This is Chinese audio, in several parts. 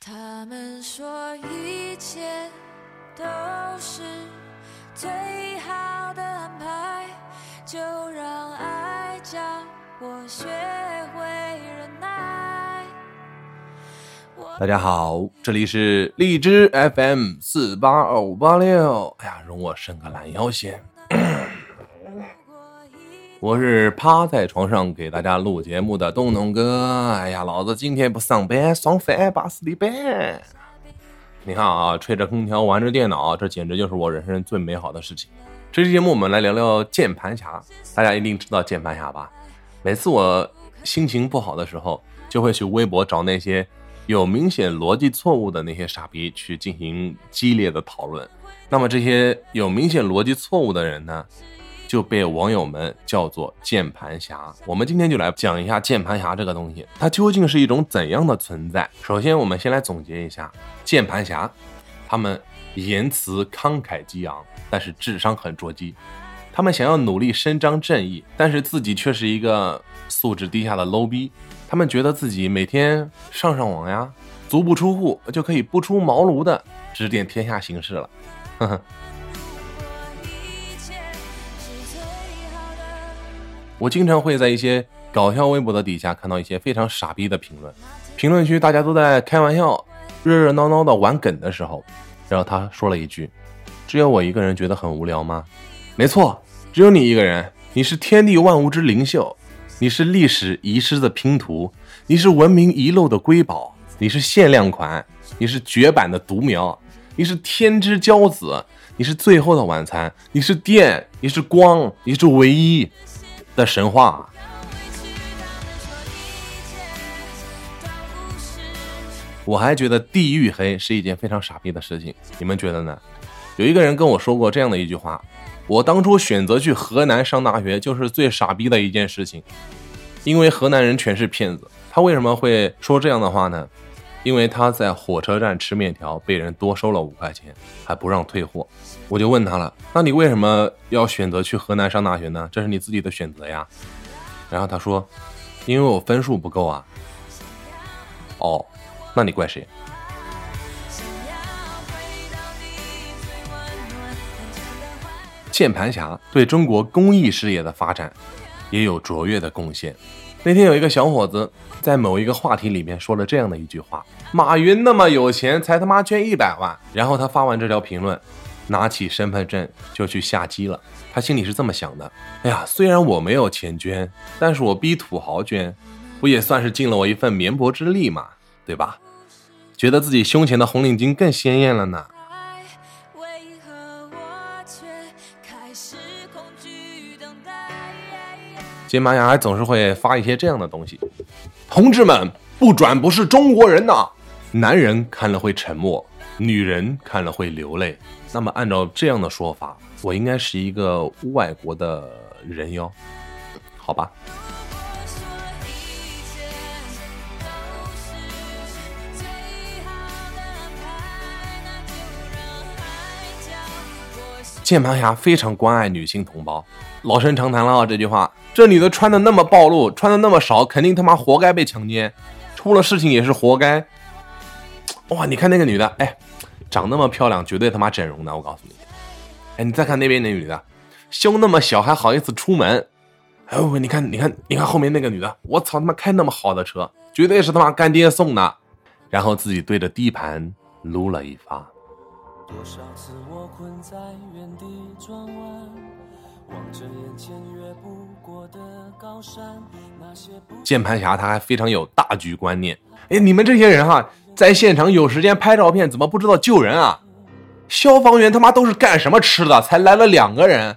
他们说一切都是最好的安排，就让爱教我学会忍耐。大家好，这里是荔枝 FM 四八二五八六。哎呀，容我伸个懒腰先。我是趴在床上给大家录节目的东东哥。哎呀，老子今天不上班，爽翻巴适的班。你看啊，吹着空调，玩着电脑，这简直就是我人生最美好的事情。这期节目我们来聊聊键盘侠，大家一定知道键盘侠吧？每次我心情不好的时候，就会去微博找那些有明显逻辑错误的那些傻逼去进行激烈的讨论。那么这些有明显逻辑错误的人呢，就被网友们叫做键盘侠。我们今天就来讲一下键盘侠这个东西，它究竟是一种怎样的存在？首先，我们先来总结一下键盘侠，他们言辞慷慨激昂，但是智商很捉鸡。他们想要努力伸张正义，但是自己却是一个素质低下的 low 逼。他们觉得自己每天上上网呀，足不出户就可以不出茅庐的指点天下形势了。呵呵。我经常会在一些搞笑微博的底下看到一些非常傻逼的评论，评论区大家都在开玩笑，热热闹闹的玩梗的时候，然后他说了一句：“只有我一个人觉得很无聊吗？”没错，只有你一个人，你是天地万物之灵秀，你是历史遗失的拼图，你是文明遗漏的瑰宝，你是限量款，你是绝版的独苗，你是天之骄子，你是最后的晚餐，你是电，你是光，你是唯一的神话。我还觉得地域黑是一件非常傻逼的事情，你们觉得呢？有一个人跟我说过这样的一句话：我当初选择去河南上大学，就是最傻逼的一件事情，因为河南人全是骗子。他为什么会说这样的话呢？因为他在火车站吃面条，被人多收了五块钱，还不让退货。我就问他了：那你为什么要选择去河南上大学呢？这是你自己的选择呀。然后他说：因为我分数不够啊。哦，那你怪谁？键盘侠对中国公益事业的发展也有卓越的贡献。那天有一个小伙子在某一个话题里面说了这样的一句话：“马云那么有钱，才他妈捐一百万。”然后他发完这条评论，拿起身份证就去下机了。他心里是这么想的：“哎呀，虽然我没有钱捐，但是我逼土豪捐，不也算是尽了我一份绵薄之力嘛，对吧？”觉得自己胸前的红领巾更鲜艳了呢。键盘侠还总是会发一些这样的东西。同志们，不转不是中国人呐！男人看了会沉默，女人看了会流泪。那么按照这样的说法，我应该是一个外国的人哟，好吧？键盘侠非常关爱女性同胞，老生常谈了啊，这句话。这女的穿的那么暴露，穿的那么少，肯定他妈活该被强奸，出了事情也是活该。哇，你看那个女的，哎，长那么漂亮，绝对他妈整容的，我告诉你。哎，你再看那边那女的，胸那么小，还好意思出门。哎呦，你看，你看，你看后面那个女的，我操他妈开那么好的车，绝对是他妈干爹送的。然后自己对着地盘撸了一发。多少次我困在原地转弯，望着眼前越不过的高山，那些不键盘侠他还非常有大局观念。哎，你们这些人哈，在现场有时间拍照片，怎么不知道救人啊？消防员他妈都是干什么吃的？才来了两个人，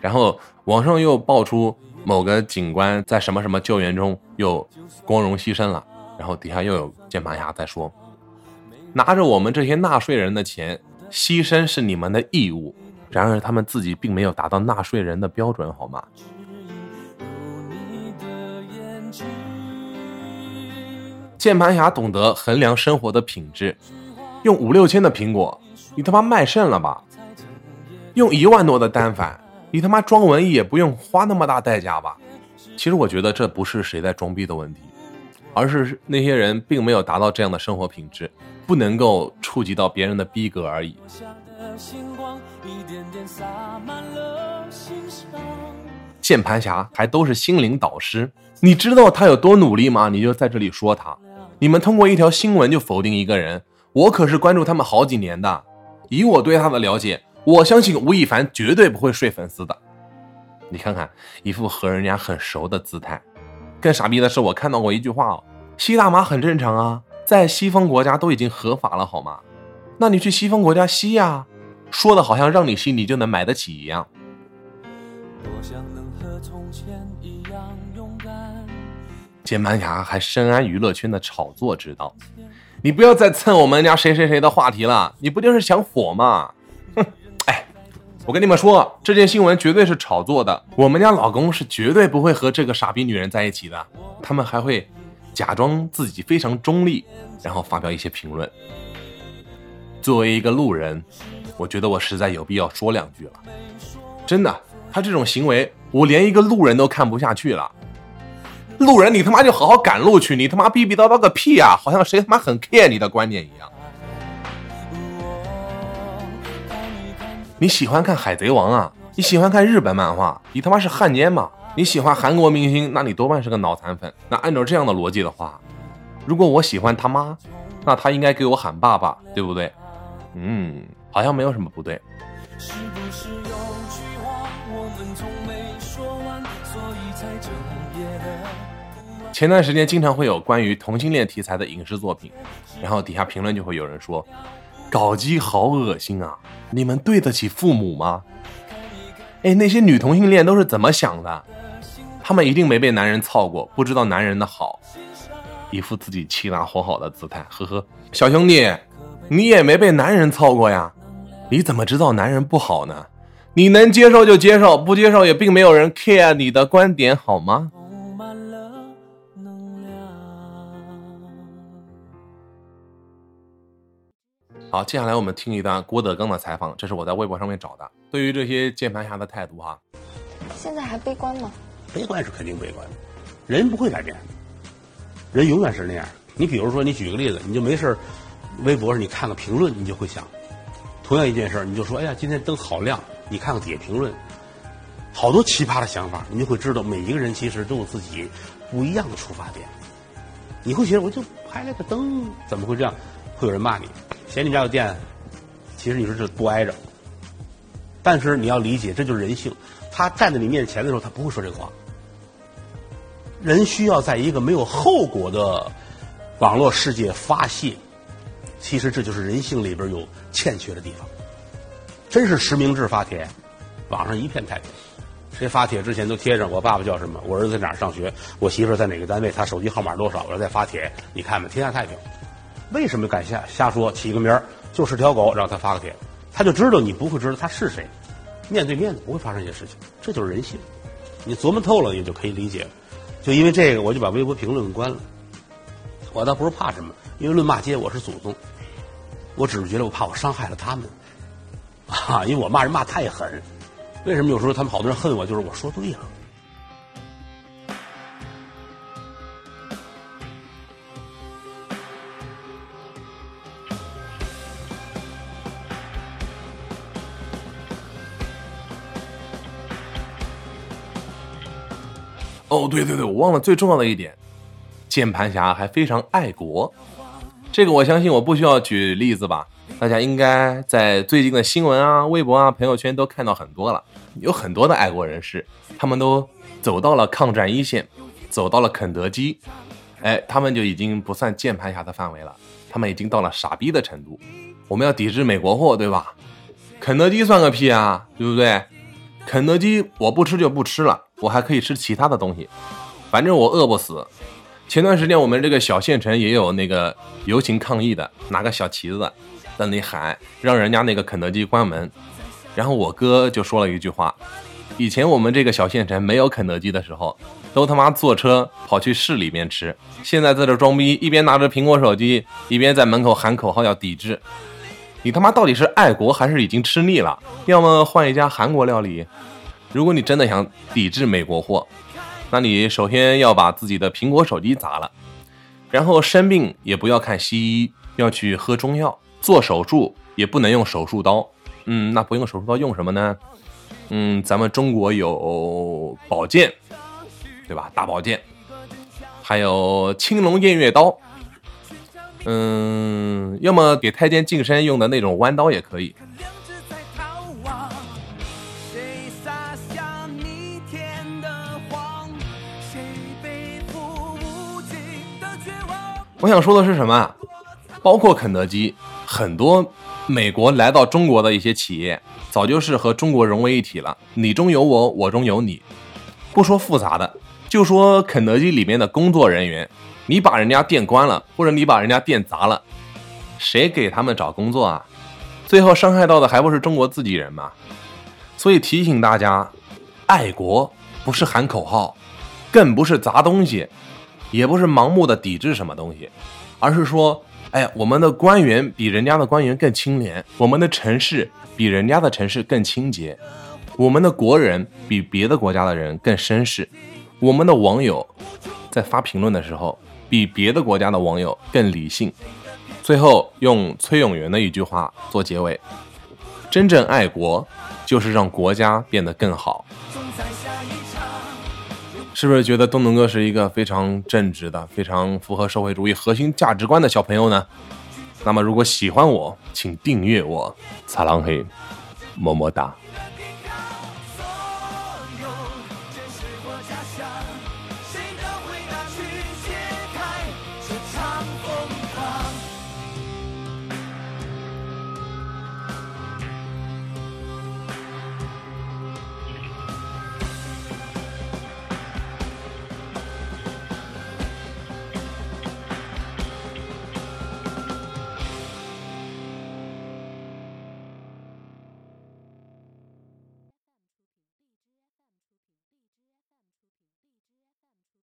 然后网上又爆出某个警官在什么什么救援中又光荣牺牲了，然后底下又有键盘侠在说，拿着我们这些纳税人的钱，牺牲是你们的义务。然而他们自己并没有达到纳税人的标准，好吗？键盘侠懂得衡量生活的品质，用五六千的苹果，你他妈卖肾了吧？用一万多的单反，你他妈装文艺也不用花那么大代价吧？其实我觉得这不是谁在装逼的问题，而是那些人并没有达到这样的生活品质，不能够触及到别人的逼格而已。键盘侠还都是心灵导师，你知道他有多努力吗？你就在这里说他。你们通过一条新闻就否定一个人，我可是关注他们好几年的。以我对他的了解，我相信吴亦凡绝对不会睡粉丝的。你看看一副和人家很熟的姿态。更傻逼的是，我看到过一句话哦，吸大麻很正常啊，在西方国家都已经合法了，好吗？那你去西方国家吸呀，说的好像让你心里就能买得起一样。键盘侠还深谙娱乐圈的炒作之道，你不要再蹭我们家谁谁谁的话题了，你不就是想火吗？哼！哎，我跟你们说，这件新闻绝对是炒作的，我们家老公是绝对不会和这个傻逼女人在一起的。他们还会假装自己非常中立，然后发表一些评论。作为一个路人，我觉得我实在有必要说两句了。真的，他这种行为，我连一个路人都看不下去了。路人，你他妈就好好赶路去！你他妈逼逼叨叨个屁啊！好像谁他妈很 care 你的观点一样。你喜欢看《海贼王》啊？你喜欢看日本漫画？你他妈是汉奸吗？你喜欢韩国明星？那你多半是个脑残粉。那按照这样的逻辑的话，如果我喜欢他妈，那他应该给我喊爸爸，对不对？嗯，好像没有什么不对。前段时间经常会有关于同性恋题材的影视作品，然后底下评论就会有人说：“搞基好恶心啊！你们对得起父母吗？”哎，那些女同性恋都是怎么想的？她们一定没被男人操过，不知道男人的好，一副自己气大活好的姿态。呵呵，小兄弟，你也没被男人操过呀？你怎么知道男人不好呢？你能接受就接受，不接受也并没有人 care 你的观点，好吗？好，接下来我们听一段郭德纲的采访，这是我在微博上面找的。对于这些键盘侠的态度，哈，现在还悲观吗？悲观是肯定悲观的，人不会改变，人永远是那样。你比如说，你举个例子，你就没事微博上你看个评论，你就会想，同样一件事，你就说，哎呀，今天灯好亮，你看看底下评论，好多奇葩的想法，你就会知道，每一个人其实都有自己不一样的出发点。你会觉得，我就拍了个灯，怎么会这样？会有人骂你。嫌你家有电，其实你说这不挨着，但是你要理解，这就是人性。他站在你面前的时候，他不会说这话。人需要在一个没有后果的网络世界发泄，其实这就是人性里边有欠缺的地方。真是实名制发帖，网上一片太平。谁发帖之前都贴上我爸爸叫什么，我儿子在哪上学，我媳妇在哪个单位，他手机号码多少，我再发帖，你看吧，天下太平。为什么敢瞎瞎说？起个名儿就是条狗，让他发个帖，他就知道你不会知道他是谁。面对面的不会发生一些事情，这就是人性。你琢磨透了，也就可以理解了。就因为这个，我就把微博评论关了。我倒不是怕什么，因为论骂街，我是祖宗。我只是觉得我怕我伤害了他们 啊，因为我骂人骂太狠。为什么有时候他们好多人恨我？就是我说对了。哦，对对对，我忘了最重要的一点，键盘侠还非常爱国。这个我相信我不需要举例子吧？大家应该在最近的新闻啊、微博啊、朋友圈都看到很多了，有很多的爱国人士，他们都走到了抗战一线，走到了肯德基，哎，他们就已经不算键盘侠的范围了，他们已经到了傻逼的程度。我们要抵制美国货，对吧？肯德基算个屁啊，对不对？肯德基我不吃就不吃了。我还可以吃其他的东西，反正我饿不死。前段时间我们这个小县城也有那个游行抗议的，拿个小旗子在那里喊，让人家那个肯德基关门。然后我哥就说了一句话：以前我们这个小县城没有肯德基的时候，都他妈坐车跑去市里面吃。现在在这装逼，一边拿着苹果手机，一边在门口喊口号要抵制。你他妈到底是爱国还是已经吃腻了？要么换一家韩国料理。如果你真的想抵制美国货，那你首先要把自己的苹果手机砸了。然后生病也不要看西医，要去喝中药。做手术也不能用手术刀。嗯，那不用手术刀用什么呢？嗯，咱们中国有宝剑，对吧？大宝剑，还有青龙偃月刀。嗯，要么给太监净身用的那种弯刀也可以。我想说的是什么？包括肯德基，很多美国来到中国的一些企业，早就是和中国融为一体了。你中有我，我中有你。不说复杂的，就说肯德基里面的工作人员，你把人家店关了，或者你把人家店砸了，谁给他们找工作啊？最后伤害到的还不是中国自己人吗？所以提醒大家，爱国不是喊口号，更不是砸东西。也不是盲目的抵制什么东西，而是说，哎，我们的官员比人家的官员更清廉，我们的城市比人家的城市更清洁，我们的国人比别的国家的人更绅士，我们的网友在发评论的时候比别的国家的网友更理性。最后用崔永元的一句话做结尾：真正爱国，就是让国家变得更好。是不是觉得东东哥是一个非常正直的、非常符合社会主义核心价值观的小朋友呢？那么，如果喜欢我，请订阅我，擦浪嘿，么么哒。